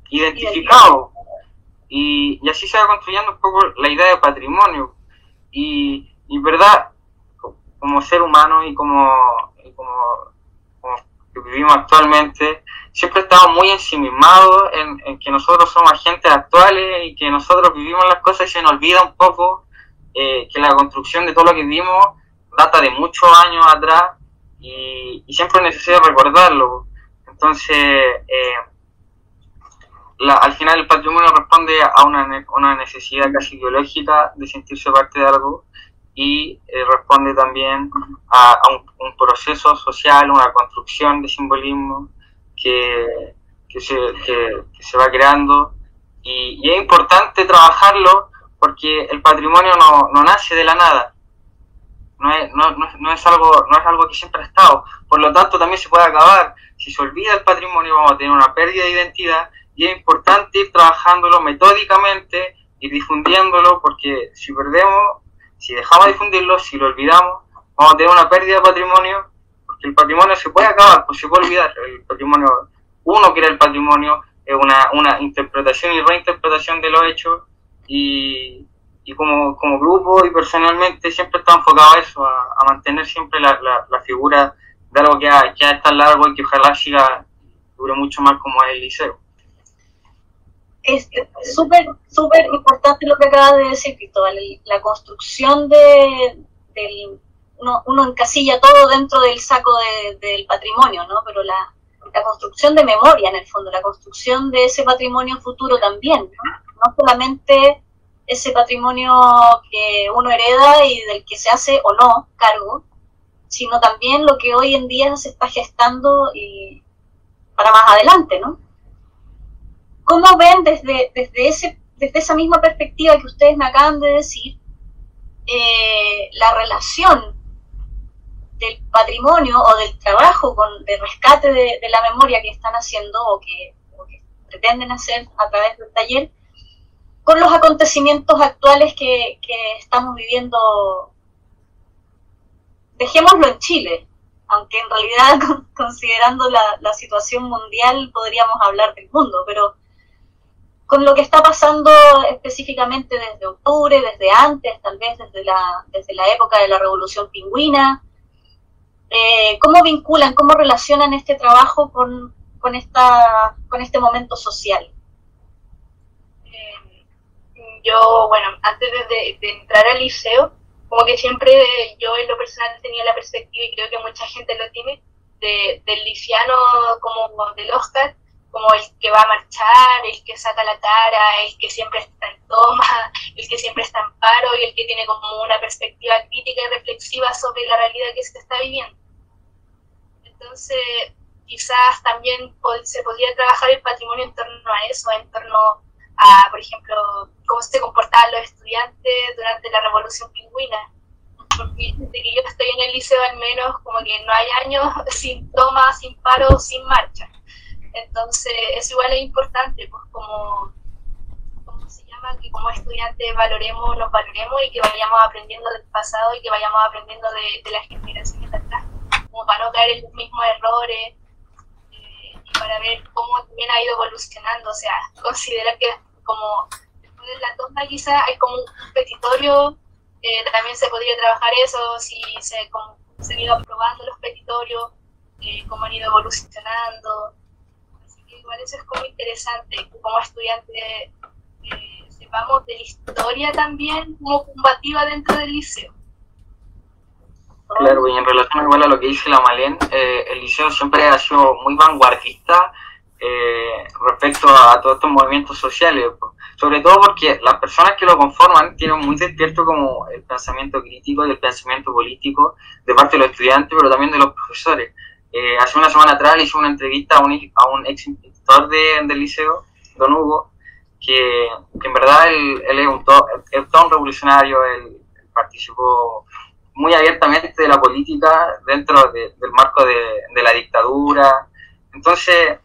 identificado. Y, y, así se va construyendo un poco la idea de patrimonio. Y, y verdad, como ser humano y como, y como, como que vivimos actualmente, siempre estamos muy ensimismados en, que nosotros somos agentes actuales y que nosotros vivimos las cosas y se nos olvida un poco eh, que la construcción de todo lo que vivimos data de muchos años atrás y, siempre es necesario recordarlo. Entonces, eh, la, al final el patrimonio responde a una, una necesidad casi biológica de sentirse parte de algo y eh, responde también a, un, proceso social, una construcción de simbolismo que, que, se, que, que se, va creando y, y, es importante trabajarlo porque el patrimonio no, no nace de la nada. No es, no, no, es algo, no es algo que siempre ha estado. Por lo tanto, también se puede acabar. Si se olvida el patrimonio, vamos a tener una pérdida de identidad y es importante ir trabajándolo metódicamente y difundiéndolo porque si perdemos, si dejamos de difundirlo, si lo olvidamos, vamos a tener una pérdida de patrimonio porque el patrimonio se puede acabar, pues se puede olvidar. El patrimonio, uno era el patrimonio, es una, una interpretación y reinterpretación de los hechos y, y como, como grupo y personalmente siempre está enfocado a eso, a, mantener siempre la, la, figura de algo que ha, que largo y que ojalá siga, dure mucho más como es el liceo. Es súper, súper importante lo que acabas de decir, Cristóbal, la construcción de, del uno, uno encasilla todo dentro del saco de, del patrimonio, ¿no? Pero la, la, construcción de memoria, en el fondo, la construcción de ese patrimonio futuro también, ¿no? No solamente ese patrimonio que uno hereda y del que se hace o no cargo, sino también lo que hoy en día se está gestando y para más adelante, ¿no? ¿Cómo ven desde, desde, ese, desde esa misma perspectiva que ustedes me acaban de decir eh, la relación del patrimonio o del trabajo de rescate de, la memoria que están haciendo o que, pretenden hacer a través del taller con los acontecimientos actuales que, que estamos viviendo, dejémoslo en Chile, aunque en realidad considerando la, la situación mundial podríamos hablar del mundo, pero con lo que está pasando específicamente desde octubre, desde antes, tal vez desde la, desde la época de la Revolución Pingüina, Eh, ¿Cómo vinculan, cómo relacionan este trabajo con, con, esta, con este momento social? Eh, yo, bueno, antes de, entrar al liceo, como que siempre yo en lo personal tenía la perspectiva, y creo que mucha gente lo tiene, de, del liciano como del Oscar, como el que va a marchar, el que saca la cara, el que siempre está en toma, el que siempre está en paro y el que tiene como una perspectiva crítica y reflexiva sobre la realidad que se está viviendo. Entonces, quizás también se podría trabajar el patrimonio en torno a eso, en torno a, por ejemplo, cómo se comportaban los estudiantes durante la Revolución Pingüina. Porque desde que yo estoy en el liceo al menos, como que no hay años sin toma, sin paro, sin marcha. Entonces, eso igual es importante, pues como, ¿cómo se llama? Que como estudiantes valoremos, nos valoremos y que vayamos aprendiendo del pasado y que vayamos aprendiendo de, de las generaciones de atrás, como para no caer en los mismos errores eh, y para ver cómo también ha ido evolucionando, o sea, considerar que como después de la toma quizá hay como un petitorio, eh, también se podría trabajar eso, si se, como, se han ido aprobando los petitorios, eh, cómo han ido evolucionando, igual eso es como interesante, como estudiante eh, sepamos de la historia también como combativa dentro del liceo. Claro, y en relación igual a lo que dice la Malén, eh, el liceo siempre ha sido muy vanguardista eh, respecto a todos estos movimientos sociales, sobre todo porque las personas que lo conforman tienen muy despierto como el pensamiento crítico y el pensamiento político de parte de los estudiantes, pero también de los profesores. Eh, hace una semana atrás le hice una entrevista a un, a un ex inspector de, del liceo, don Hugo, que, en verdad él, él es, un todo, todo un revolucionario, él, participó muy abiertamente de la política dentro de, del marco de, la dictadura. Entonces,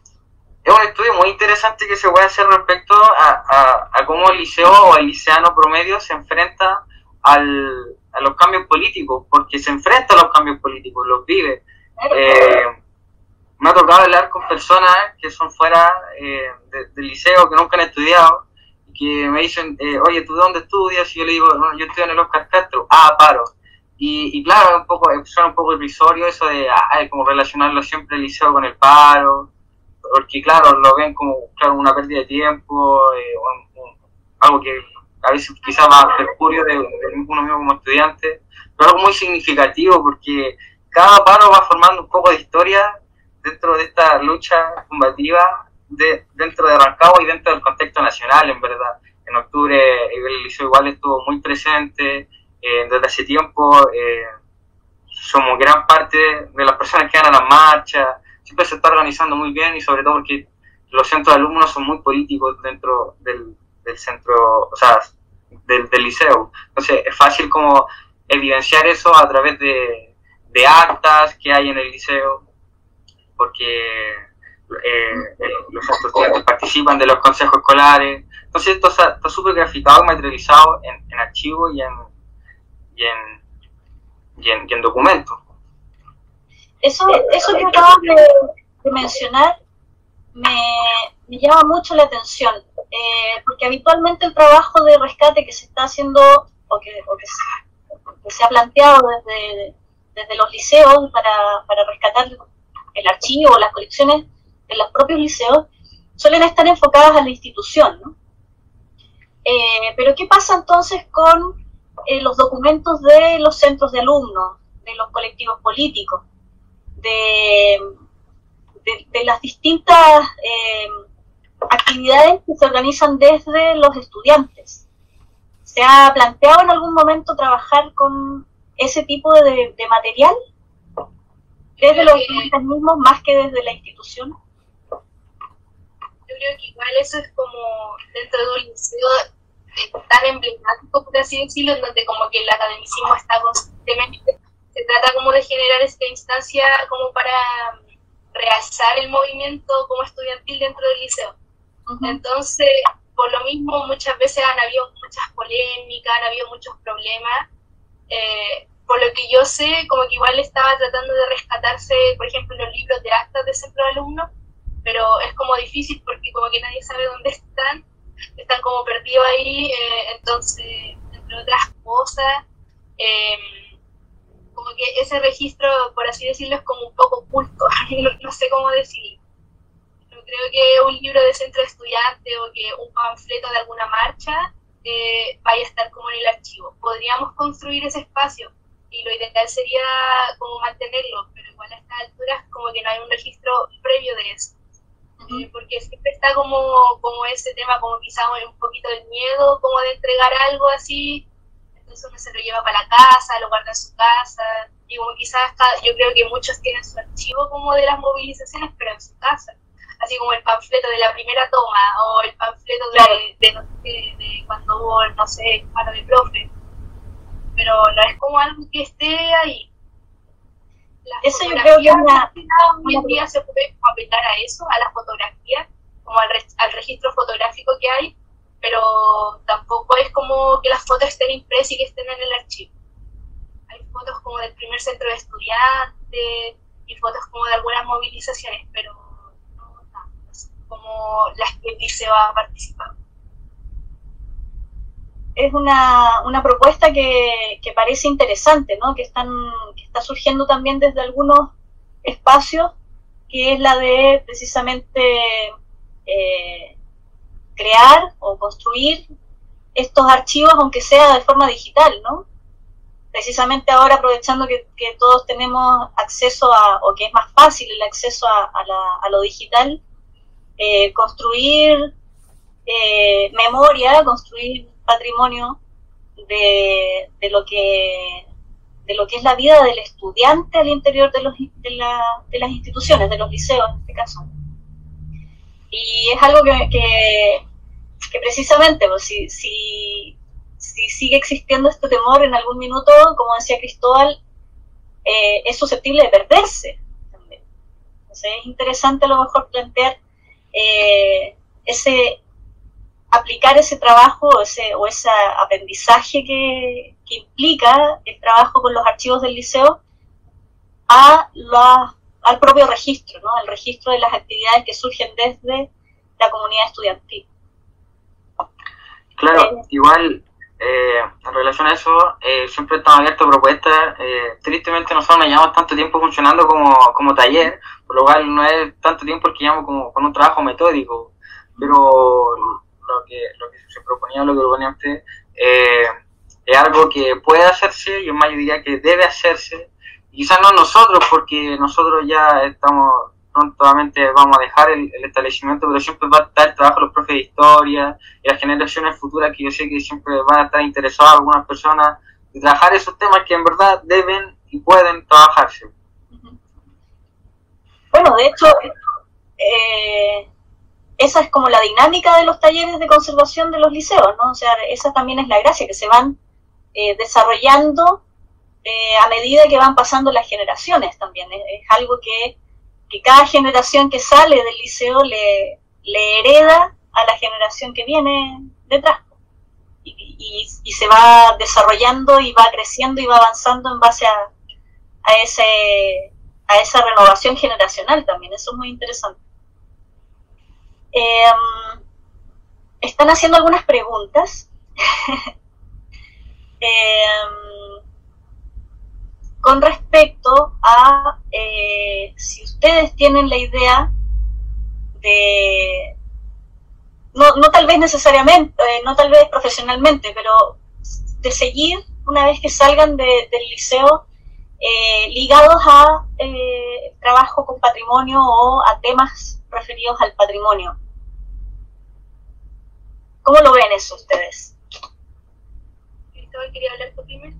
es un estudio muy interesante que se puede hacer respecto a, a, a cómo el liceo o el liceano promedio se enfrenta al, a los cambios políticos, porque se enfrenta a los cambios políticos, los vive. Eh, me ha tocado hablar con personas que son fuera eh, de, del liceo, que nunca han estudiado, y que me dicen, eh, oye, ¿tú de dónde estudias? Y yo le digo, yo estudio en el Oscar Castro. Ah, paro. Y, y claro, un poco, suena un poco irrisorio eso de, ah, como relacionarlo siempre el liceo con el paro, porque claro, lo ven como claro, una pérdida de tiempo, eh, algo que a veces quizás va a perjurio de, de uno mismo como estudiante, pero algo muy significativo porque cada paro va formando un poco de historia dentro de esta lucha combativa de, dentro de Rancagua y dentro del contexto nacional, en verdad. En octubre el liceo igual estuvo muy presente, eh, desde hace tiempo eh, somos gran parte de las personas que van a las marchas, siempre se está organizando muy bien y sobre todo porque los centros de alumnos son muy políticos dentro del, centro, o sea, del, liceo. Entonces es fácil como evidenciar eso a través de, de actas que hay en el liceo, porque eh, eh, los estudiantes participan de los consejos escolares. Entonces esto está súper graficado y materializado en, en archivo y en, y en, y en, y en documentos. Eso, eso que acabas de, de mencionar me, me, llama mucho la atención, eh, porque habitualmente el trabajo de rescate que se está haciendo o que, o que, se, que se ha planteado desde, desde los liceos para, para rescatar el archivo o las colecciones de los propios liceos suelen estar enfocadas a la institución, ¿no? Eh, pero ¿qué pasa entonces con eh, los documentos de los centros de alumnos, de los colectivos políticos, de, de, las distintas eh, actividades que se organizan desde los estudiantes? ¿Se ha planteado en algún momento trabajar con ese tipo de, de material? desde los estudiantes mismos más que desde la institución? Yo creo que igual eso es como dentro de un liceo tan emblemático, por así decirlo, en donde como que el academicismo está constantemente, se trata como de generar esta instancia como para realzar el movimiento como estudiantil dentro del liceo. Uh -huh. Entonces, por lo mismo, muchas veces han habido muchas polémicas, han habido muchos problemas. Eh, por lo que yo sé, como que igual estaba tratando de rescatarse, por ejemplo, los libros de actas de centro de alumnos, pero es como difícil porque como que nadie sabe dónde están, están como perdidos ahí, eh, entonces, entre otras cosas, eh, como que ese registro, por así decirlo, es como un poco oculto, no, sé cómo decirlo. Pero creo que un libro de centro de estudiante o que un panfleto de alguna marcha eh, vaya a estar como en el archivo. Podríamos construir ese espacio y lo ideal sería como mantenerlo, pero igual a estas alturas como que no hay un registro previo de eso. Eh, porque siempre está como, como ese tema, como quizá un poquito de miedo, como de entregar algo así, entonces uno se lo lleva para la casa, lo guarda en su casa, y como quizás yo creo que muchos tienen su archivo como de las movilizaciones, pero en su casa, así como el panfleto de la primera toma, o el panfleto de, de, de, cuando hubo, no sé, mano de profe, pero no es como algo que esté ahí. eso yo creo que una, hoy en día se puede aplicar a eso, a la fotografía, como al, al registro fotográfico que hay, pero tampoco es como que las fotos estén impresas y que estén en el archivo. Hay fotos como del primer centro de estudiantes y fotos como de algunas movilizaciones, pero no como las que dice va a participar. Es una, una propuesta que, que, parece interesante, ¿no? que, están, que está surgiendo también desde algunos espacios, que es la de precisamente eh, crear o construir estos archivos, aunque sea de forma digital, ¿no? Precisamente ahora aprovechando que, todos tenemos acceso a, o que es más fácil el acceso a, a, lo digital, eh, construir eh, memoria, construir patrimonio de, de, lo que de lo que es la vida del estudiante al interior de, los, de, la, de las instituciones, de los liceos en este caso. Y es algo que, que, precisamente, pues, si, si, si, sigue existiendo este temor en algún minuto, como decía Cristóbal, eh, es susceptible de perderse también. Entonces es interesante a lo mejor plantear eh, ese aplicar ese trabajo o ese, o ese aprendizaje que, que implica el trabajo con los archivos del liceo a la al propio registro, ¿no? al registro de las actividades que surgen desde la comunidad estudiantil. Claro, eh, igual eh, en relación a eso, eh, siempre estamos abiertos propuestas. tristemente nosotros no llevamos tanto tiempo funcionando como, como taller, por lo cual no es tanto tiempo el que llevamos como con un trabajo metódico, pero lo que, lo que se proponía, lo que proponía usted, es algo que puede hacerse y en mayoría que debe hacerse quizás no nosotros, porque nosotros ya estamos, prontamente vamos a dejar el, establecimiento, pero siempre va a estar el trabajo de los profes de historia y las generaciones futuras que yo sé que siempre van a estar interesadas algunas personas de trabajar esos temas que en verdad deben y pueden trabajarse. Bueno, de hecho, eh, esa es como la dinámica de los talleres de conservación de los liceos, ¿no? O sea, esa también es la gracia, que se van eh, desarrollando eh, a medida que van pasando las generaciones también. Es, algo que, cada generación que sale del liceo le, hereda a la generación que viene detrás. Y, se va desarrollando y va creciendo y va avanzando en base a, a, ese, a esa renovación generacional también. Eso es muy interesante. Em, están haciendo algunas preguntas. eh, con respecto a eh, si ustedes tienen la idea de, no, no tal vez necesariamente, eh, no tal vez profesionalmente, pero de seguir una vez que salgan del liceo eh, ligados a trabajo con patrimonio o a temas referidos al patrimonio. ¿Cómo lo ven eso ustedes? quería hablar primero.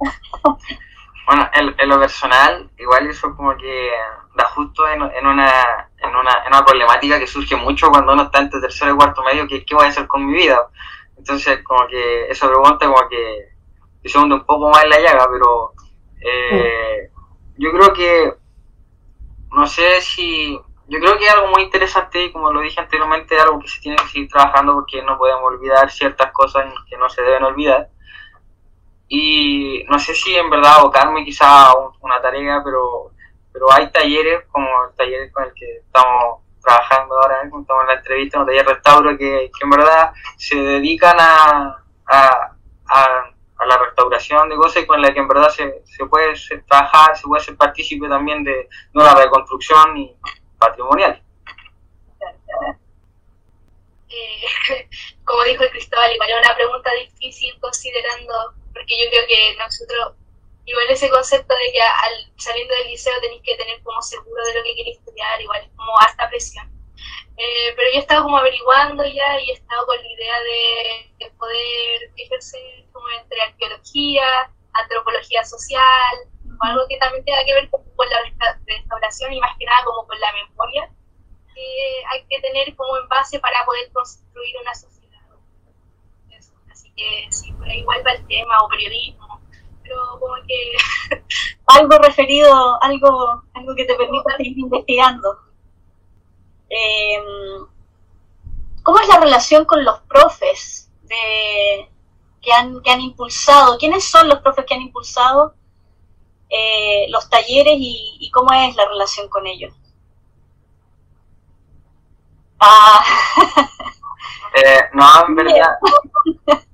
Bueno, en, lo personal, igual eso como que da justo en, en, una, en, una, en una problemática que surge mucho cuando uno está entre tercero y cuarto medio, que qué voy a hacer con mi vida. Entonces, como que esa pregunta como que, se hunde un poco más en la llaga, pero eh, yo creo que, no sé si, yo creo que es algo muy interesante y como lo dije anteriormente, algo que se tiene que seguir trabajando porque no podemos olvidar ciertas cosas que no se deben olvidar y no sé si en verdad abocarme quizá a una tarea, pero, pero hay talleres como el taller con el que estamos trabajando ahora, estamos en la entrevista, un taller restauro que, en verdad se dedican a, a, a, la restauración de cosas con la que en verdad se, se puede trabajar, se puede ser partícipe también de, una reconstrucción y patrimonial. Eh, como dijo Cristóbal, igual es una pregunta difícil considerando, porque yo creo que nosotros, igual ese concepto de que al saliendo del liceo tenéis que tener como seguro de lo que queréis estudiar, igual es como hasta presión. Eh, pero yo he estado como averiguando ya y he estado con la idea de, poder ejercer como entre arqueología, antropología social, o algo que también tenga que ver con, la restauración y más que nada como con la memoria que hay que tener como en base para poder construir una sociedad. Que sí, por ahí va el tema, o periodismo, pero como que... algo referido, algo, algo que te permita seguir investigando. Em, ¿Cómo es la relación con los profes de, que, han, que han impulsado? ¿Quiénes son los profes que han impulsado eh, los talleres y, cómo es la relación con ellos? Ah. Eh, no, en verdad.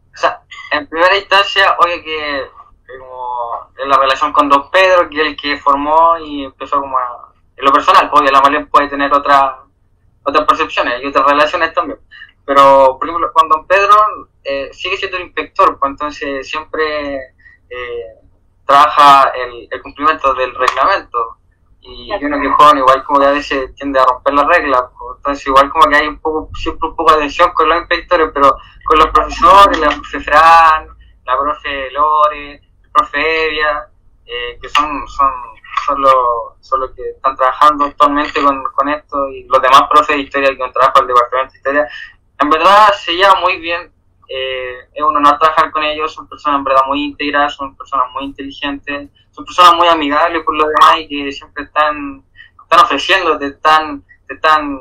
en primera instancia, oye, que como en la relación con Don Pedro, que es el que formó y empezó como a, en lo personal, porque la Marlene puede tener otra otras percepciones y otras relaciones también. Pero, por ejemplo, con don Pedro eh, sigue siendo el inspector, pues entonces siempre eh, trabaja el, cumplimiento del reglamento. Y uno que joven igual como que a veces tiende a romper las reglas, entonces igual como que hay un poco, siempre un poco de tensión con los inspectores, pero con los profesores, la profe Fran, la profe Lore, el profe Evia, eh, que son, son son los, son los que están trabajando actualmente con, con esto y los demás profes de historia que han trabajado el departamento de historia, en verdad se lleva muy bien. Eh, es un honor trabajar con ellos, son personas en verdad muy íntegras, son personas muy inteligentes, son personas muy amigables por lo demás y que siempre están, están ofreciendo, te están, te están,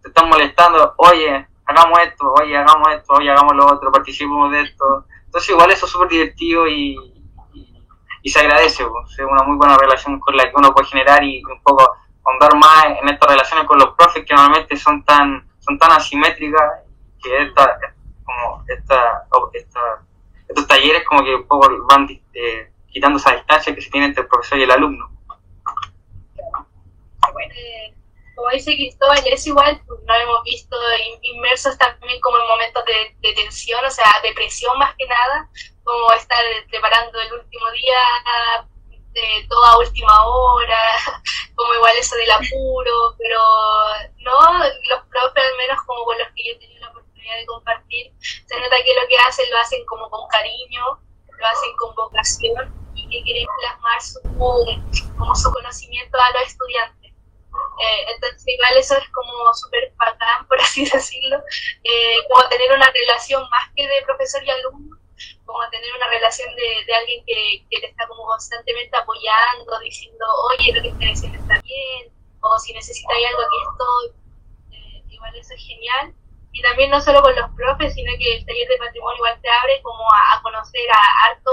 te están molestando, oye, hagamos esto, oye, hagamos esto, oye, hagamos lo otro, participemos de esto. Entonces igual eso es súper divertido y, y se agradece, es una muy buena relación con la que uno puede generar y un poco ahondar más en estas relaciones con los profes que normalmente son tan son tan asimétricas que esta, como esta, estos talleres como que un poco van eh, quitando esa distancia que se tiene entre el profesor y el alumno. Bueno, como dice Cristóbal, es igual, pues, nos hemos visto inmersos también como en momentos de, de tensión, o sea, depresión más que nada, como estar preparando el último día de toda última hora, como igual eso del apuro, pero no, los profes al menos como con los que yo he tenido la oportunidad de compartir, se nota que lo que hacen lo hacen como con cariño, lo hacen con vocación y que quieren plasmar su, como su conocimiento a los estudiantes. Eh, entonces igual eso es como súper bacán, por así decirlo, eh, como tener una relación más que de profesor y alumno, como tener una relación de, de alguien que, que, te está como constantemente apoyando, diciendo, oye, lo que estás diciendo está bien, o si necesitas algo, aquí estoy. Eh, igual eso es genial. Y también no solo con los profes, sino que el taller de patrimonio igual te abre como a, conocer a harto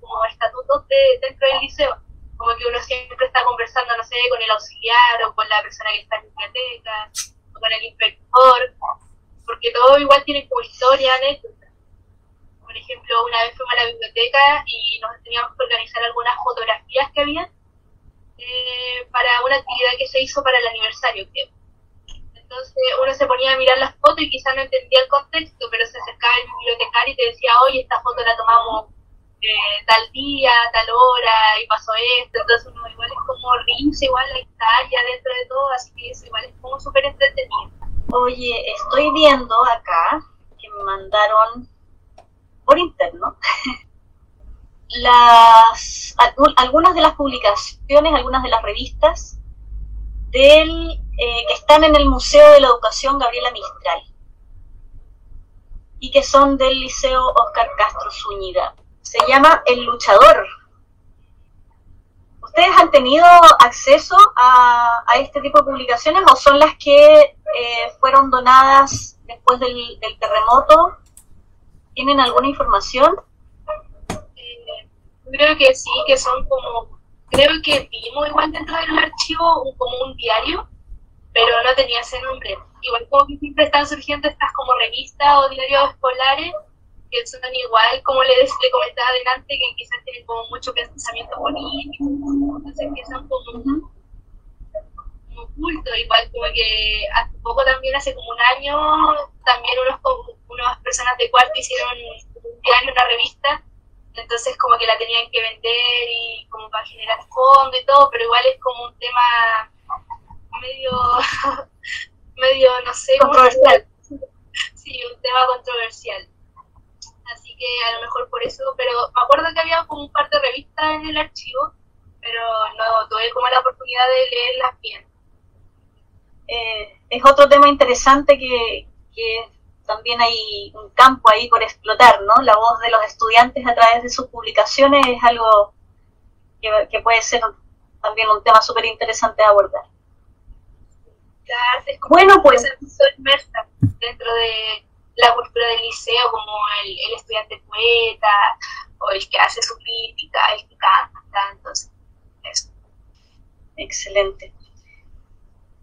como estatutos de, dentro del liceo. Como que uno siempre está conversando, no sé, con el auxiliar o con la persona que está en biblioteca, o con el inspector, porque todo igual tiene como historia, anécdotas por ejemplo, una vez fuimos a la biblioteca y nos teníamos que organizar algunas fotografías que había eh, para una actividad que se hizo para el aniversario, Entonces uno se ponía a mirar las fotos y quizás no entendía el contexto, pero se acercaba el bibliotecario y te decía, oye, esta foto la tomamos eh, tal día, tal hora, y pasó esto, entonces uno igual es como risa, igual la ya dentro de todo, así que eso igual es como súper entretenido. Oye, estoy viendo acá que me mandaron por interno, las, algunas de las publicaciones, algunas de las revistas del, eh, que están en el Museo de la Educación Gabriela Mistral y que son del Liceo Oscar Castro Zúñiga. Se llama El Luchador. ¿Ustedes han tenido acceso a, este tipo de publicaciones o son las que eh, fueron donadas después del terremoto ¿Tienen alguna información? Eh, creo que sí, que son como, creo que vimos igual dentro del archivo un, como un diario, pero no tenía ese nombre. Igual como que siempre están surgiendo estas como revistas o diarios escolares que son igual, como les le comentaba adelante, que quizás tienen como mucho pensamiento político, entonces son como, como ocultos, igual como que hace poco también, hace como un año, también unos, unas personas de cuarto hicieron un diario, una revista, entonces como que la tenían que vender y como para generar fondo y todo, pero igual es como un tema medio, medio, no sé, controversial. Sí, un tema controversial. Así que a lo mejor por eso, pero me acuerdo que había como un par de revistas en el archivo, pero no tuve como la oportunidad de leerlas bien. Eh, es otro tema interesante que, que también hay un campo ahí por explotar, ¿no? La voz de los estudiantes a través de sus publicaciones es algo que, puede ser también un tema súper interesante de abordar. bueno, pues inmersa dentro de la cultura del liceo, como el, el, estudiante poeta, o el que hace su crítica, el que canta, entonces, eso. Excelente.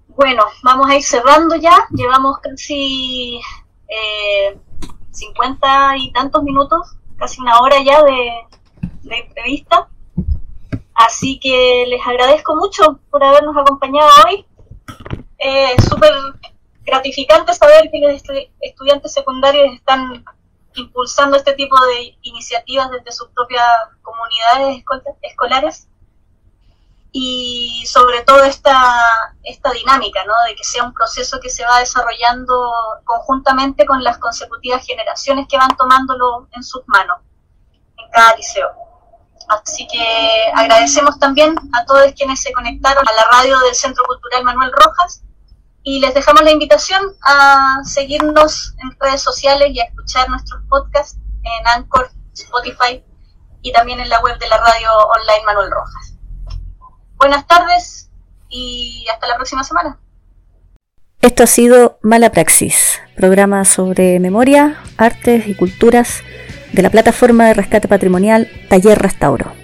Bueno, vamos a ir cerrando ya, llevamos casi eh, 50 y tantos minutos, casi una hora ya de, entrevista. Así que les agradezco mucho por habernos acompañado hoy. Eh, Súper gratificante saber que los estudiantes secundarios están impulsando este tipo de iniciativas desde sus propias comunidades escolares y sobre todo esta, esta dinámica, ¿no? de que sea un proceso que se va desarrollando conjuntamente con las consecutivas generaciones que van tomándolo en sus manos en cada liceo. Así que agradecemos también a todos quienes se conectaron a la radio del Centro Cultural Manuel Rojas y les dejamos la invitación a seguirnos en redes sociales y a escuchar nuestros podcasts en Anchor, Spotify y también en la web de la radio online Manuel Rojas. Buenas tardes y hasta la próxima semana. Esto ha sido Mala Praxis, programa sobre memoria, artes y culturas de la plataforma de rescate patrimonial Taller Restauro.